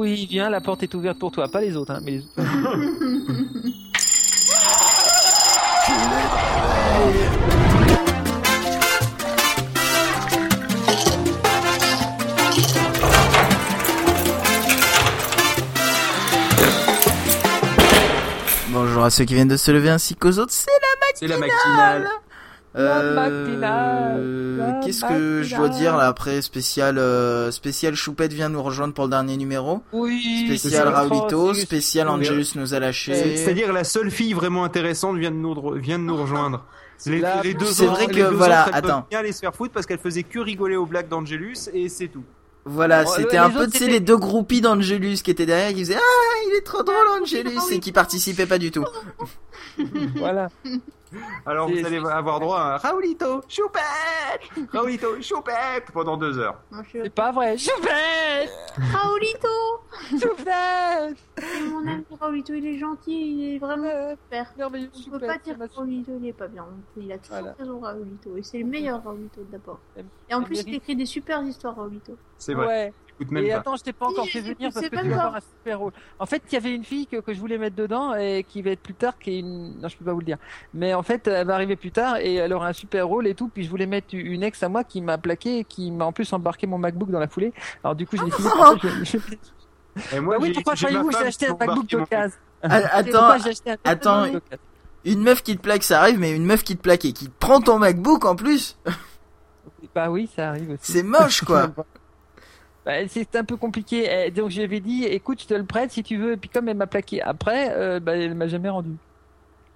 Oui, viens, la porte est ouverte pour toi, pas les autres, hein, mais les autres. Bonjour à ceux qui viennent de se lever ainsi qu'aux autres, c'est la matinale. La matinale, la Qu'est-ce que je dois dire là après spécial euh, spécial Choupette vient nous rejoindre pour le dernier numéro. Oui. Spécial Raulito, spécial Angelus nous a lâché. C'est- C'est-à-dire la seule fille vraiment intéressante vient de nous, vient de nous rejoindre. Les, La- les deux C'est vrai les que, deux voilà, autres, attends. bien aller se faire foutre parce qu'elle faisait que rigoler aux blagues d'Angelus et c'est tout. Voilà, Bon, c'était les un peu tu sais les deux groupies d'Angelus qui étaient derrière qui faisaient ah il est trop drôle Angelus et qui participaient pas du tout. Voilà. Alors vous allez avoir droit à un Raoulito, choupette Raoulito, choupette pendant deux heures. C'est pas vrai. Choupette Raoulito Choupette Mon ami Raoulito, il est gentil, il est vraiment super. Merveilleux On peut pas dire que Raoulito, il est pas bien. Il a toujours Voilà. raison, Raoulito. Et c'est le meilleur Raoulito d'abord. Et en plus, il écrit des super histoires, Raoulito. C'est vrai, même Et pas. attends, je t'ai pas encore fait venir parce que pas tu vas un super rôle. En fait, il y avait une fille que, que je voulais mettre dedans et qui va être plus tard, qui est une... Non, je peux pas vous le dire. Mais en fait, elle va arriver plus tard et elle aura un super rôle et tout. Puis je voulais mettre une ex à moi qui m'a plaqué et qui m'a en plus embarqué mon MacBook dans la foulée. Alors du coup, je l'ai fini. par ça, je- je- Et moi, Bah oui, j'ai- pourquoi croyez-vous j'ai acheté un MacBook d'occasion Attends, Pourquoi j'ai acheté un attends. Une meuf qui te plaque ça arrive mais une meuf qui te plaque et qui te prend ton MacBook en plus, Bah oui, ça arrive aussi. c'est moche quoi. Bah, c'est un peu compliqué. Eh, Donc j'avais dit, écoute, je te le prête si tu veux. Et puis comme elle m'a plaqué après, euh, bah, elle m'a jamais rendu.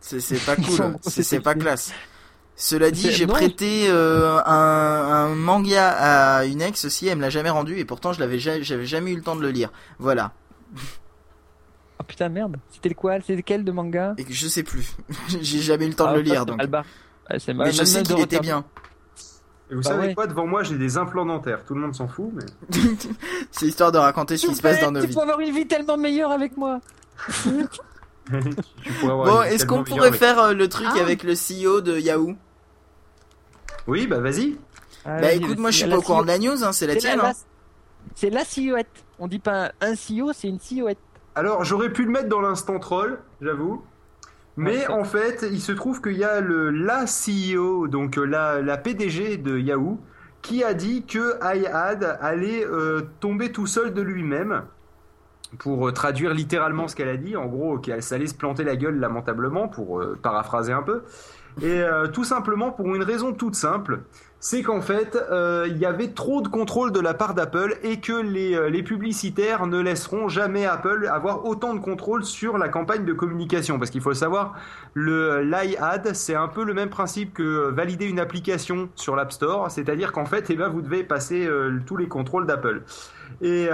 C'est pas cool, c'est c'était- pas classe. Cela dit, j'ai prêté euh, un, un manga à une ex aussi, elle me l'a jamais rendu et pourtant je l'avais j'avais jamais eu le temps de le lire. Voilà. Oh putain merde. C'était le quoi? C'est lequel de manga? Et que je sais plus. j'ai jamais eu le temps Ah, de le ça, lire donc. Alba. Ah, Mais je sais qu'il était bien. Et vous Bah savez ouais. quoi Devant moi, j'ai des implants dentaires. Tout le monde s'en fout, mais. C'est histoire de raconter ce qui se passe dans nos tu vies. peux avoir une vie tellement meilleure avec moi. Tu Bon, est-ce qu'on pourrait faire euh, le truc Ah. avec le CEO de Yahoo? Oui, bah vas-y. Ah, Bah écoute, moi je suis la pas au courant de la news, hein, c'est la tienne. la- hein. C'est la silhouette. On dit pas un CEO, c'est une silhouette. Alors, j'aurais pu le mettre dans l'instant troll, j'avoue. Mais en fait, il se trouve qu'il y a le, la CEO, donc euh, la, la PDG de Yahoo, qui a dit que iAd allait euh, tomber tout seul de lui-même. Pour euh, traduire littéralement ce qu'elle a dit, en gros, qu'elle allait se planter la gueule lamentablement, pour euh, paraphraser un peu. Et euh, tout simplement pour une raison toute simple, c'est qu'en fait, euh, il y avait trop de contrôle de la part d'Apple et que les, euh, les publicitaires ne laisseront jamais Apple avoir autant de contrôle sur la campagne de communication. Parce qu'il faut savoir, le l'iAd, c'est un peu le même principe que valider une application sur l'App Store, c'est-à-dire qu'en fait, eh ben, vous devez passer tous les contrôles d'Apple. Et,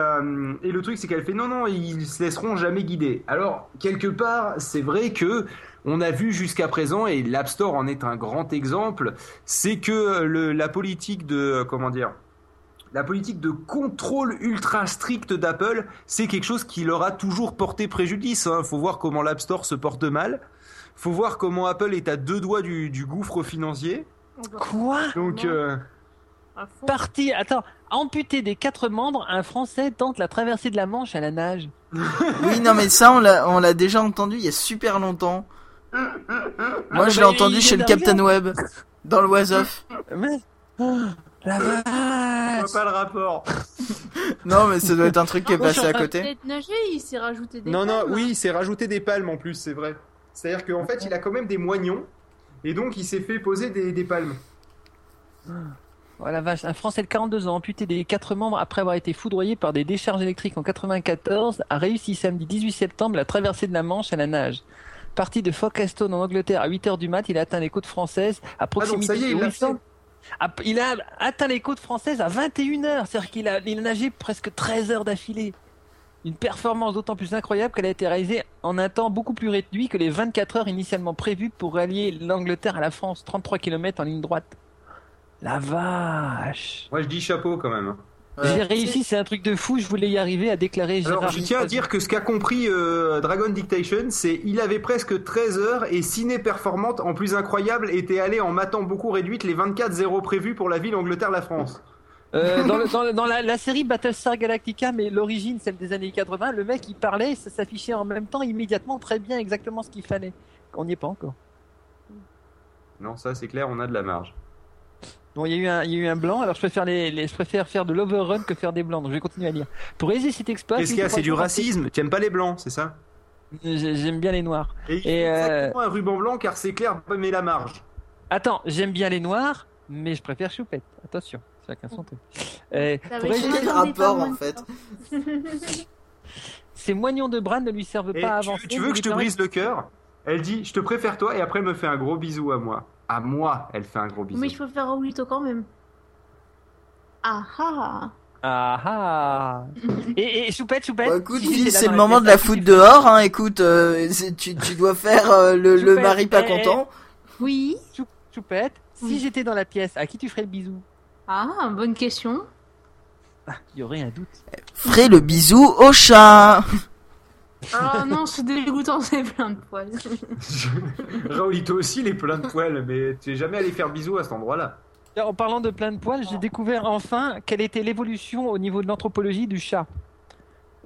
et le truc, c'est qu'elle fait non, non, ils se laisseront jamais guider. Alors, quelque part, c'est vrai que on a vu jusqu'à présent, et l'App Store en est un grand exemple, c'est que le, la politique de, euh, comment dire, la politique de contrôle ultra strict d'Apple, c'est quelque chose qui leur a toujours porté préjudice. Hein. Faut voir comment l'App Store se porte mal. Faut voir comment Apple est à deux doigts du, du gouffre financier. Quoi? Donc, euh. Parti. Attends. Amputé des quatre membres, un Français tente la traversée de la Manche à la nage. Oui, non, mais ça, on l'a déjà entendu il y a super longtemps. Moi, je l'ai entendu il chez le. Captain Web, dans le Was Off. Mais... Oh, la je vache. vois pas le rapport. Non, mais ça doit être un truc qui est je passé à côté. peut-être nager, il s'est rajouté des Non, non, palmes. oui, c'est rajouté des palmes en plus, c'est vrai. C'est-à-dire qu'en fait, il a quand même des moignons, et donc il s'est fait poser des, des palmes. Oh la vache, un Français de 42 ans amputé des quatre membres après avoir été foudroyé par des décharges électriques en 94 a réussi samedi 18 septembre la traversée de la Manche à la nage. Parti de Folkestone en Angleterre à 8h du mat, il a atteint les côtes françaises à proximité Ah, ça y est, de il. Ah, Il a atteint les côtes françaises à 21h, c'est-à-dire qu'il a, il a nagé presque 13 heures d'affilée. Une performance d'autant plus incroyable qu'elle a été réalisée en un temps beaucoup plus réduit que les 24 heures initialement prévues pour rallier l'Angleterre à la France, 33 km en ligne droite. La vache Moi, je dis chapeau quand même. Ouais. J'ai réussi, c'est un truc de fou, je voulais y arriver à déclarer Alors, Gérard je tiens à dire que ce qu'a compris euh, Dragon Dictation, c'est il avait presque 13 heures et ciné performante, en plus incroyable, était allé en matant beaucoup réduite les 24-0 prévus pour la ville Angleterre-la France. Euh, dans, le- dans le- dans la, la série Battlestar Galactica, mais l'origine, celle des années 80, le mec il parlait, ça s'affichait en même temps, immédiatement, très bien, exactement ce qu'il fallait. On n'y est pas encore. Non, ça c'est clair, on a de la marge. Bon, il y, a eu un- il y a eu un blanc, alors je préfère, les, les- je préfère faire de l'overrun que faire des blancs, donc je vais continuer à lire. Pour réaliser cet exploit, Qu'est-ce qu'il y a C'est du racisme. Tu aimes pas les blancs, c'est ça J'ai- J'aime bien les noirs. Et il Et, faut euh, exactement un ruban blanc car c'est clair, mais la marge. Attends, j'aime bien les noirs, mais je préfère Choupette. Attention, chacun son truc. Euh, pour un des rapport, en fait Ces moignons de Bran ne lui servent Et pas à avancer. tu veux que je te brise le cœur? Elle dit Je te préfère toi et après elle me fait un gros bisou à moi. À moi, elle fait un gros bisou. Mais je préfère Raoulito quand même. Ah ah Ah ah Et, et Choupette, Choupette Bah, écoute, si Phil, c'est le moment de la foutre dehors, hein. Écoute, euh, tu, tu dois faire euh, le, le Choupette, mari pas eh, content. Oui Chou- Choupette, si Oui. j'étais dans la pièce, à qui tu ferais le bisou? Ah, bonne question. Il y aurait un doute. Ferai le bisou au chat. Ah non, c'est dégoûtant, c'est plein de poils. Raoulito aussi, il est plein de poils, mais tu es jamais allé faire bisou à cet endroit-là. En parlant de plein de poils, j'ai découvert enfin quelle était l'évolution au niveau de l'anthropologie du chat.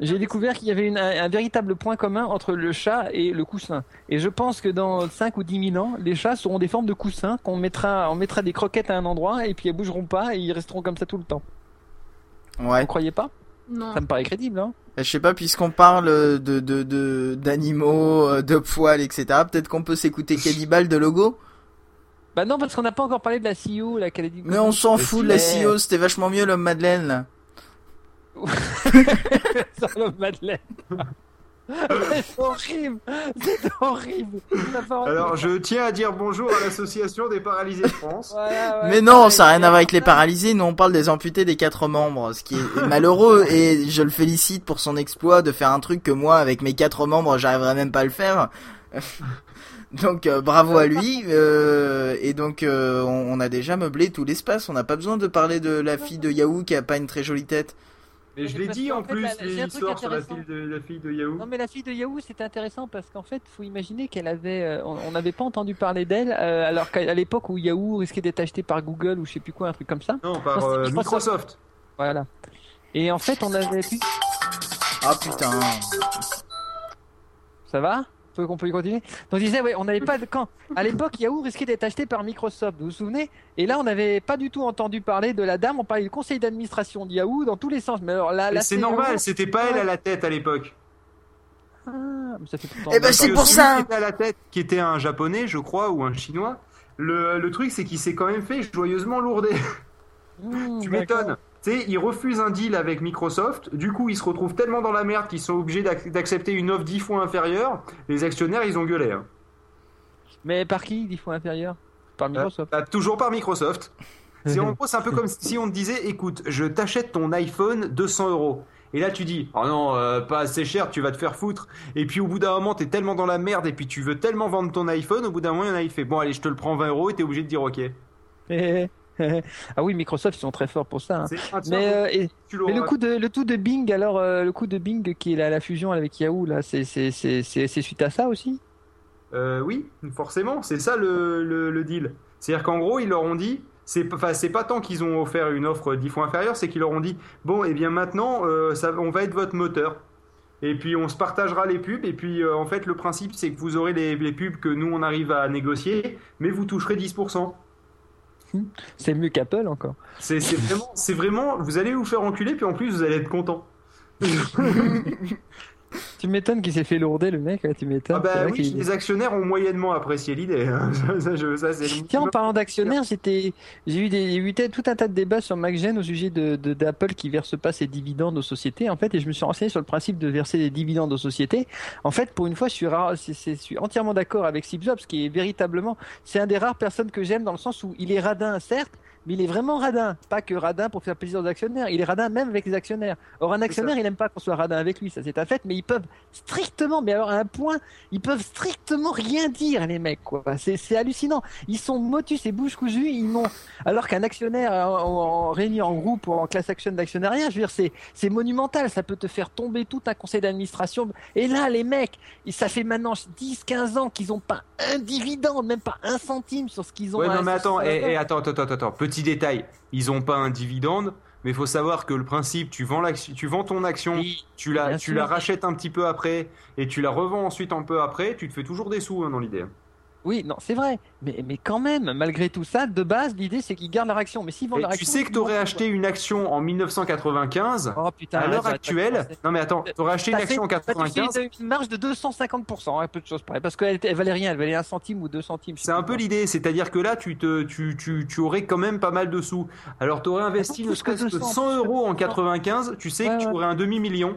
J'ai découvert qu'il y avait une- un, un véritable point commun entre le chat et le coussin. Et je pense que dans 5 ou 10 000 ans, les chats seront des formes de coussins qu'on mettra, on mettra des croquettes à un endroit et puis elles bougeront pas et ils resteront comme ça tout le temps. Ouais. Vous croyez pas? Non. Ça me paraît crédible, hein Je sais pas, puisqu'on parle de de de d'animaux, euh, de poils, etc. Peut-être qu'on peut s'écouter Cannibal de logo? Bah non, parce qu'on n'a pas encore parlé de la CEO, la dit. Mais on s'en fout de la CEO, c'était vachement mieux l'homme Madeleine. Là. Sur le Madeleine. C'est horrible, c'est horrible. Alors, je tiens à dire bonjour à l'association des paralysés de France. Voilà, ouais, Mais non, ça n'a rien à voir avec les paralysés. Nous, on parle des amputés des quatre membres, ce qui est malheureux. Et je le félicite pour son exploit de faire un truc que moi, avec mes quatre membres, j'arriverais même pas à le faire. Donc euh, bravo à lui. euh, et donc euh, on, on a déjà meublé tout l'espace. On n'a pas besoin de parler de la fille de Yahoo qui a pas une très jolie tête. Mais je l'ai dit en fait, plus, truc l'histoire sur la fille de, la fille de Yahoo. Non mais la fille de Yahoo c'était intéressant parce qu'en fait faut imaginer qu'elle avait euh, on n'avait pas entendu parler d'elle euh, alors qu'à l'époque où Yahoo risquait d'être acheté par Google ou je sais plus quoi un truc comme ça Non, par Non, c'est euh, Microsoft. Microsoft. voilà et en fait on avait pu Ah putain. ça va? Faut qu'on peut y continuer donc je disais ouais on n'avait pas de quand à l'époque Yahoo risquait d'être acheté par Microsoft vous vous souvenez? Et là on n'avait pas du tout entendu parler de la dame on parlait du conseil d'administration de Yahoo dans tous les sens mais alors là c'est normal, c'était pas elle à la tête à l'époque. ah, Eh ben, c'est que pour ça. Qui était à la tête, qui était un japonais, je crois, ou un chinois. Le, le truc, c'est qu'il s'est quand même fait joyeusement lourder. Mmh, tu m'étonnes. Tu sais, il refuse un deal avec Microsoft. Du coup, ils se retrouvent tellement dans la merde qu'ils sont obligés d'ac- d'accepter une offre dix fois inférieure. Les actionnaires, ils ont gueulé. hein. mais par qui dix fois inférieur par Microsoft Bah, toujours par Microsoft. C'est en gros, c'est un peu comme si on te disait, écoute, je t'achète ton iPhone 200 euros. Et là, tu dis, oh non, euh, pas assez cher, tu vas te faire foutre. Et puis au bout d'un moment, t'es tellement dans la merde et puis tu veux tellement vendre ton iPhone, au bout d'un moment, il y en a, il fait, bon, allez, je te le prends 20 euros et t'es obligé de dire ok. ah oui, Microsoft, ils sont très forts pour ça. hein. Mais, euh, et- mais le coup de le tout de Bing, alors euh, le coup de Bing qui est la, la fusion avec Yahoo, là, c'est suite à ça aussi? Euh, oui, forcément, c'est ça le, le, le deal. C'est-à-dire qu'en gros, ils leur ont dit, c'est pas- pas tant qu'ils ont offert une offre dix fois inférieure, c'est qu'ils leur ont dit, bon, et eh bien maintenant, ça, on va être votre moteur. Et puis on se partagera les pubs. Et puis euh, en fait, le principe, c'est que vous aurez les, les pubs que nous on arrive à négocier, mais vous toucherez 10%. C'est mieux qu'Apple encore. C'est vraiment, vous allez vous faire enculer, puis en plus vous allez être content. Tu m'étonnes qu'il s'est fait lourder le mec, tu m'étonnes. Ah bah oui, les actionnaires ont moyennement apprécié l'idée. hein. ça, je- ça, Tiens, en parlant d'actionnaires, j'étais, j'ai eu des, j'ai eu tout un tas de débats sur MacGen au sujet de, d'Apple qui verse pas ses dividendes aux sociétés, en fait, et je me suis renseigné sur le principe de verser des dividendes aux sociétés. En fait, pour une fois, je suis rare, je suis entièrement d'accord avec Steve Jobs, qui est véritablement, c'est un des rares personnes que j'aime dans le sens où il est radin, certes, mais il est vraiment radin. Pas que radin pour faire plaisir aux actionnaires, il est radin même avec les actionnaires. Or, un actionnaire, il aime pas qu'on soit radin avec lui, ça c'est un fait, mais ils peuvent strictement, mais alors à un point, ils peuvent strictement rien dire, les mecs, quoi. C'est, hallucinant. Ils sont motus et bouche cousue, ils n'ont, alors qu'un actionnaire en, en- en réuni en groupe ou en class action d'actionnariat, je veux dire, c'est, monumental, ça peut te faire tomber tout un conseil d'administration. Et là, les mecs, ça fait maintenant 10, 15 ans qu'ils ont pas un dividende, même pas un centime sur ce qu'ils ont. Ouais, non, mais attends, eh, attends, attends, attends, attends, petit détail. Ils ont pas un dividende mais il faut savoir que le principe, tu vends, tu vends ton action, Oui, tu la, tu sûr. la rachètes un petit peu après et tu la revends ensuite un peu après, tu te fais toujours des sous hein, dans l'idée. Oui, non, c'est vrai. Mais, mais quand même, malgré tout ça, de base, l'idée c'est qu'ils gardent leur action. Mais s'ils vendent leur tu action. sais que ils tu aurais vendent- acheté une action en 1995, Oh putain, à l'heure de actuelle. Non mais attends, tu aurais acheté une action en fait- bah, tu fais 95. une marge de 250%, un peu de choses pareil, parce qu'elle elle valait rien, elle valait un centime ou deux centimes. C'est un peu l'idée, c'est-à-dire que là, tu, te, tu, tu, tu aurais quand même pas mal de sous. Alors, tu aurais investi ne serait-ce que 200, 100 euros en plus que 95, tu sais Ouais, que tu aurais un demi-million.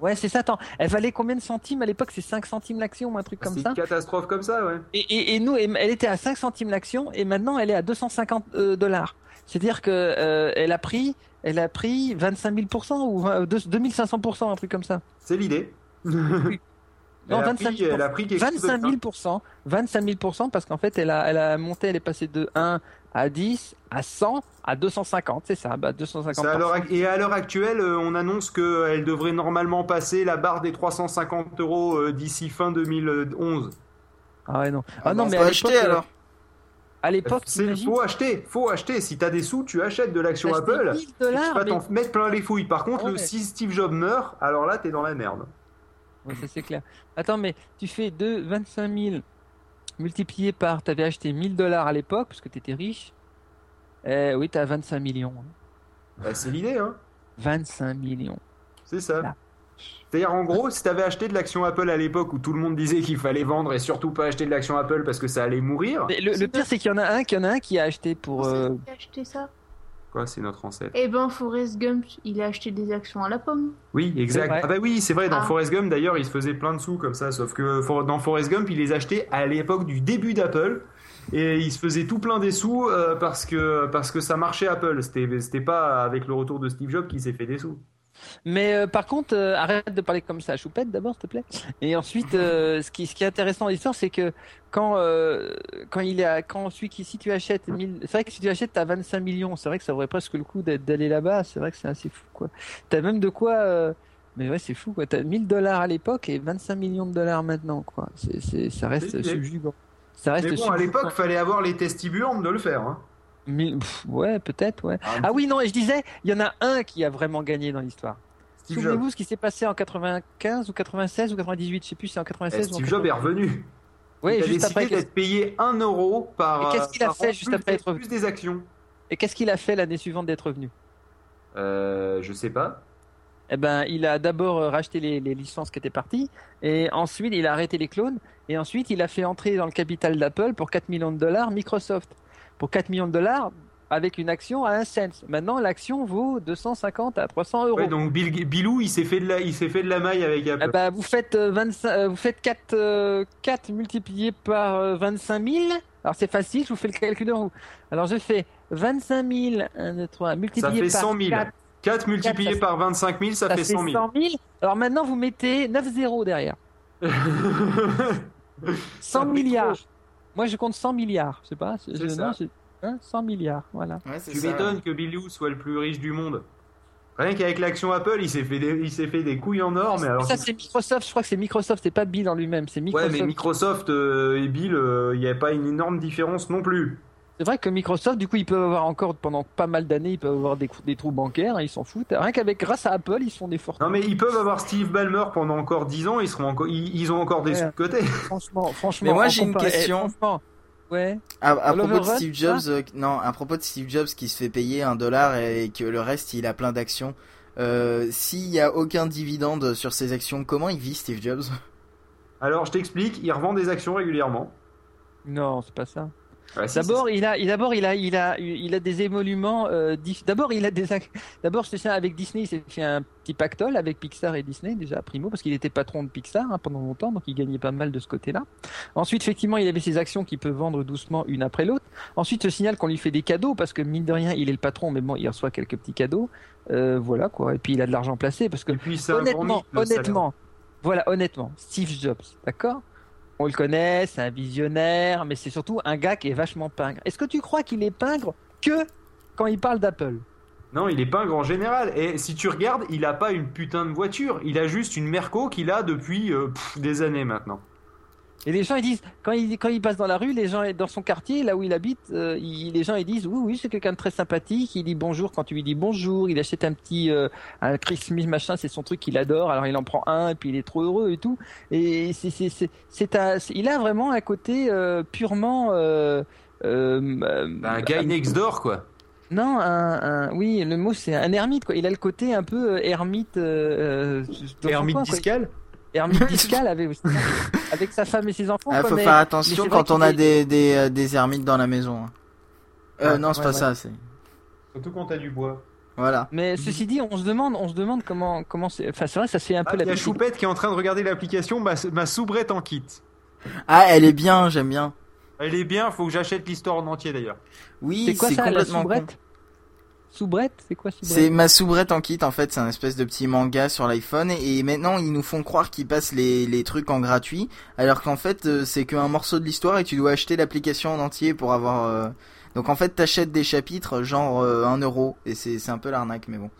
Ouais, c'est ça, attends. Elle valait combien de centimes à l'époque? C'est 5 centimes l'action ou un truc comme C'est ça? une catastrophe comme ça, ouais. et, et, et nous, elle était à 5 centimes l'action et maintenant elle est à 250 euh, dollars. C'est-à-dire que euh, elle a pris, elle a pris 25 000% ou euh, deux- 2500%, un truc comme ça. C'est l'idée. Non, elle, a 25 pris, elle a pris quelque chose de 25 bien. 000%, 25 000% parce qu'en fait, elle a, elle a monté, elle est passée de 1 à 10 à 100 à 250, c'est ça, bah 250. C'est à et à l'heure actuelle, euh, on annonce qu'elle devrait normalement passer la barre des 350 euros euh, d'ici fin 2011. Ah ouais, non. Ah Ah non, bah, mais faut à acheter l'époque, euh, alors. À l'époque, faut acheter, faut acheter. Si t'as des sous, tu achètes de l'action Apple. 1000 et tu dollars, vas mais- t'en mettre plein les fouilles. Par contre, Ah ouais. si Steve Jobs meurt, alors là, t'es dans la merde. Ouais, ça c'est clair. Attends, mais tu fais de 25 000 multiplié par, t'avais acheté 1000 dollars à l'époque parce que t'étais riche. Eh oui, t'as 25 millions. hein. Bah, c'est l'idée, hein. 25 millions. C'est ça. Là. C'est-à-dire, en gros, si t'avais acheté de l'action Apple à l'époque où tout le monde disait qu'il fallait vendre et surtout pas acheter de l'action Apple parce que ça allait mourir, Mais le, le pire, c'est qu'il y en a un, qu'il y en a un qui a acheté pour. euh, Qui a acheté ça quoi, c'est notre ancêtre. Eh ben, Forrest Gump, il a acheté des actions à la pomme. Oui, exact. Ah bah oui, c'est vrai, dans Ah. Forrest Gump, d'ailleurs, il se faisait plein de sous comme ça, sauf que for- dans Forrest Gump, il les achetait à l'époque du début d'Apple. Et il se faisait tout plein des sous euh, parce, que, parce que ça marchait Apple. C'était c'était pas avec le retour de Steve Jobs qu'il s'est fait des sous. Mais euh, par contre, euh, arrête de parler comme ça à Choupette d'abord, s'il te plaît. Et ensuite, euh, ce, qui, ce qui est intéressant dans l'histoire, c'est que quand, quand il est à, quand celui qui, si tu achètes 1000, c'est vrai que si tu achètes, t'as 25 millions. C'est vrai que ça vaudrait presque le coup d'aller là-bas. C'est vrai que c'est assez fou, quoi. T'as même de quoi, mais ouais, c'est fou, quoi. T'as 1000 dollars à l'époque et 25 millions de dollars maintenant, quoi. C'est, ça reste subjugant. Ça reste Mais bon, à subjugant. l'époque, fallait avoir les testibulantes de le faire. Hein. Mille- pff, ouais, peut-être, ouais. Ah, Ah oui, non, et je disais, il y en a un qui a vraiment gagné dans l'histoire. Souvenez-vous ce qui s'est passé en 95 ou 96 ou 98, je sais plus, c'est en Eh, 96 ou en Steve Jobs est 98. revenu. Oui, il a juste décidé après. d'être payé 1 euro par. Et qu'est-ce qu'il a fait juste après être revenu Plus des actions. Et qu'est-ce qu'il a fait l'année suivante d'être revenu? Euh, je sais pas. Eh ben, il a d'abord euh, racheté les, les licences qui étaient parties, et ensuite il a arrêté les clones, et ensuite il a fait entrer dans le capital d'Apple pour 4 millions de dollars Microsoft. Pour 4 millions de dollars, avec une action à un cent. Maintenant, l'action vaut 250 à 300 euros. Ouais, donc Bill, Bilou, il s'est fait de la, il s'est fait de la maille avec Apple. Eh ben, vous faites, euh, 25, euh, vous faites 4, euh, 4 multiplié par euh, 25 000. Alors c'est facile, je vous fais le calcul en vous. Alors je fais 25 000, 1, 2, 3, multiplié fait par 100 000. 4, 4 multiplié ça- par 25 000, ça, ça fait 100 000. 100 000. Alors maintenant vous mettez 9 zéros derrière. 100 fait milliards. Moi je compte 100 milliards, je sais pas? je- C'est ça. non, je- hein, 100 milliards, voilà. Ouais, c'est Tu ça. m'étonnes que Bilou soit le plus riche du monde. Rien qu'avec l'action Apple, il s'est fait des, il s'est fait des couilles en or, mais alors. ça c'est Microsoft, je crois que c'est Microsoft, c'est pas Bill en lui-même, c'est ouais, Microsoft. mais Microsoft euh, et Bill, euh, il n'y a pas une énorme différence non plus. C'est vrai que Microsoft, du coup, ils peuvent avoir encore pendant pas mal d'années, ils peuvent avoir des, des trous bancaires, hein, ils s'en foutent. Rien qu'avec grâce à Apple, ils se font des fortunes. Non, mais ils peuvent avoir Steve Ballmer pendant encore 10 ans, ils seront encore, ils, ils ont encore des Ouais. sous de côté. Franchement, franchement. Mais moi, j'ai une question. franchement, ouais. À, à propos de Steve Jobs, euh, non, à propos de Steve Jobs qui se fait payer un dollar et que le reste il a plein d'actions. Euh, S'il y a aucun dividende sur ses actions, comment il vit Steve Jobs? Alors, je t'explique, il revend des actions régulièrement. Non, c'est pas ça. Ouais, D'abord, il a, d'abord, il a, il a, il a des émolutions. euh, d'abord, il a des, d'abord, je sais avec Disney, il s'est fait un petit pactole avec Pixar et Disney déjà primo parce qu'il était patron de Pixar hein, pendant longtemps, donc il gagnait pas mal de ce côté-là. Ensuite, effectivement, il avait ses actions qu'il peut vendre doucement une après l'autre. Ensuite, je signale qu'on lui fait des cadeaux parce que mine de rien, il est le patron, mais bon, il reçoit quelques petits cadeaux. Euh, voilà quoi. Et puis il a de l'argent placé parce que Et puis, c'est honnêtement, salaire. honnêtement, voilà, honnêtement, Steve Jobs, d'accord? On le connaît, c'est un visionnaire, mais c'est surtout un gars qui est vachement pingre. Est-ce que tu crois qu'il est pingre que quand il parle d'Apple? Non, il est un grand général. Et si tu regardes, il a pas une putain de voiture. Il a juste une Merco qu'il a depuis euh, des années maintenant. Et les gens ils disent quand il quand il passe dans la rue, les gens dans son quartier là où il habite, euh, il- les gens ils disent oui oui c'est quelqu'un de très sympathique. Il dit bonjour quand tu lui dis bonjour. Il achète un petit euh, un Christmas machin, c'est son truc qu'il adore. Alors il en prend un et puis il est trop heureux et tout. Et c'est c'est c'est c'est un- c'est- il a vraiment un côté euh, purement euh, euh, euh, Un guy next door, quoi. non, un, un- oui, le mot c'est un ermite quoi. Il a le côté un peu euh, ermite. Euh, euh, Ermite discal? Ermite discal avec, avec sa femme et ses enfants. Ah, quoi, faut mais- faire attention c'est quand on a des, des, euh, des ermites dans la maison. hein. Euh, Ouais, non, c'est ouais, pas ouais. ça, c'est. Surtout quand t'as du bois. Voilà. Mais ceci dit, on se demande, on se demande comment, comment c'est. Enfin, c'est vrai, ça se fait un Ah, peu il y la a Choupette qui est en train de regarder l'application, ma, ma soubrette en kit. Ah, elle est bien, j'aime bien. Elle est bien, faut que j'achète l'histoire en entier d'ailleurs. Oui, C'est quoi c'est ça, la complètement con. Soubrette C'est quoi soubrette C'est ma soubrette en kit en fait, c'est un espèce de petit manga sur l'iPhone et maintenant ils nous font croire qu'ils passent les, trucs en gratuit alors qu'en fait euh, c'est qu'un morceau de l'histoire et tu dois acheter l'application en entier pour avoir... euh, Donc en fait t'achètes des chapitres genre euh, 1 euro et c'est un peu l'arnaque mais bon.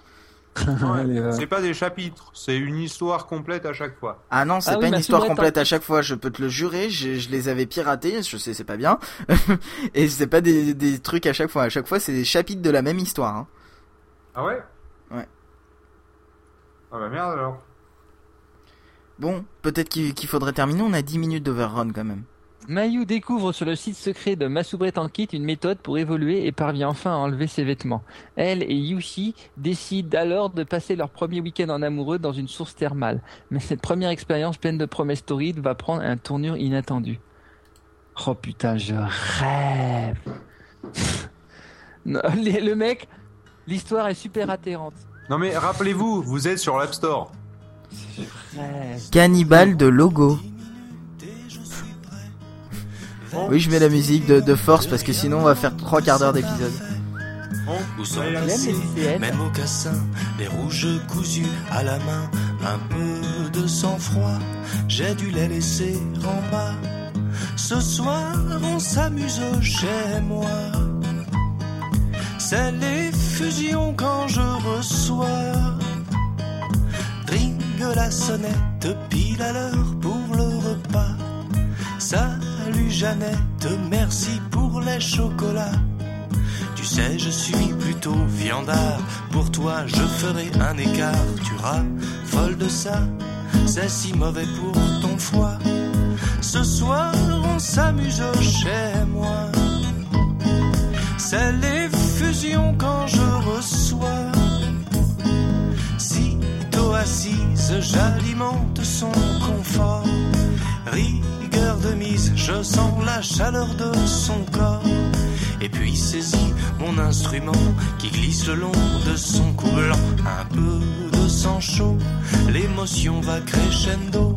C'est pas des chapitres, c'est une histoire complète à chaque fois. Ah non c'est Ah pas oui, une ma histoire complète à chaque fois, je peux te le jurer, je, je les avais piratés, je sais c'est pas bien et c'est pas des, des trucs à chaque fois, à chaque fois c'est des chapitres de la même histoire. hein. Ah ouais? Ouais. Ah bah merde alors. Bon, peut-être qu'il qu'il faudrait terminer, on a 10 minutes d'overrun quand même. Mayu découvre sur le site secret de Ma soubrette en kit une méthode pour évoluer et parvient enfin à enlever ses vêtements. Elle et Yushi décident alors de passer leur premier week-end en amoureux dans une source thermale. Mais cette première expérience pleine de promesses torrides va prendre un tournure inattendue. Oh putain, je rêve. Le mec, l'histoire est super atterrante. Non mais rappelez-vous, vous êtes sur l'App Store. Rêve. Cannibale de logo. Oui, je mets la musique de, de force parce que sinon on va faire trois quarts d'heure d'épisode. Où sont les lycéennes. mes mocassins, les rouges cousus à la main, un peu de sang-froid, j'ai dû les laisser en bas. Ce soir, on s'amuse chez moi. C'est les fusions quand je reçois. Ringue la sonnette pile à l'heure pour le repas. Salut Jeannette, merci pour les chocolats. Tu sais, je suis plutôt viandard. Pour toi, je ferai un écart. Tu folle de ça, c'est si mauvais pour ton foie. Ce soir, on s'amuse chez moi. C'est les fusions quand je reçois. Sitôt assise, j'alimente son confort. De mise, je sens la chaleur de son corps. Et puis saisis mon instrument qui glisse le long de son cou blanc. Un peu de sang chaud, l'émotion va crescendo.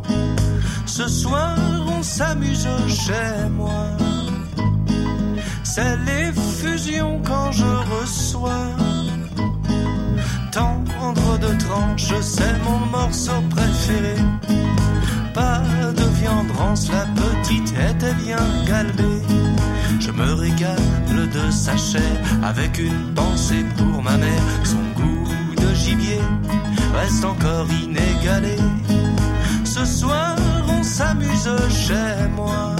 Ce soir, on s'amuse chez moi. C'est les fusions quand je reçois. Tendre de tranche, c'est mon morceau préféré. Pas de viande rance, la petite était bien galbée. Je me régale de sa chair avec une pensée pour ma mère. Son goût de gibier reste encore inégalé. Ce soir, on s'amuse chez moi.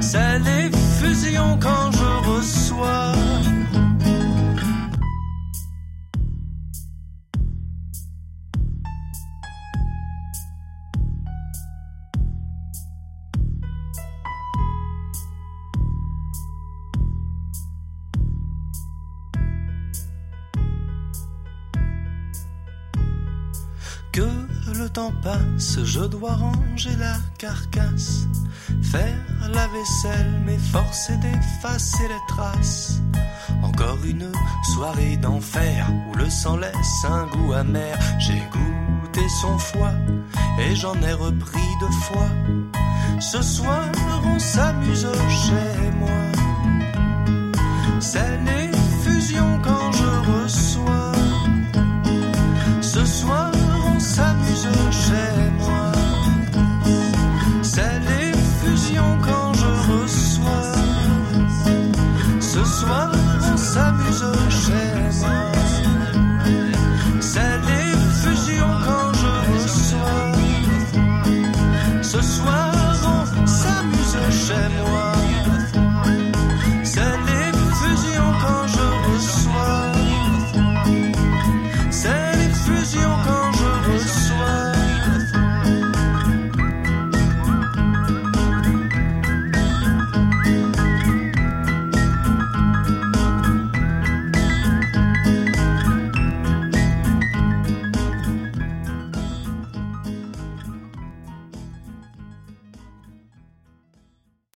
C'est les fusions quand je dois ranger la carcasse, faire la vaisselle, m'efforcer d'effacer les traces. Encore une soirée d'enfer où le sang laisse un goût amer. J'ai goûté son foie et j'en ai repris deux fois. Ce soir, on s'amuse chez moi. C'est les fusions quand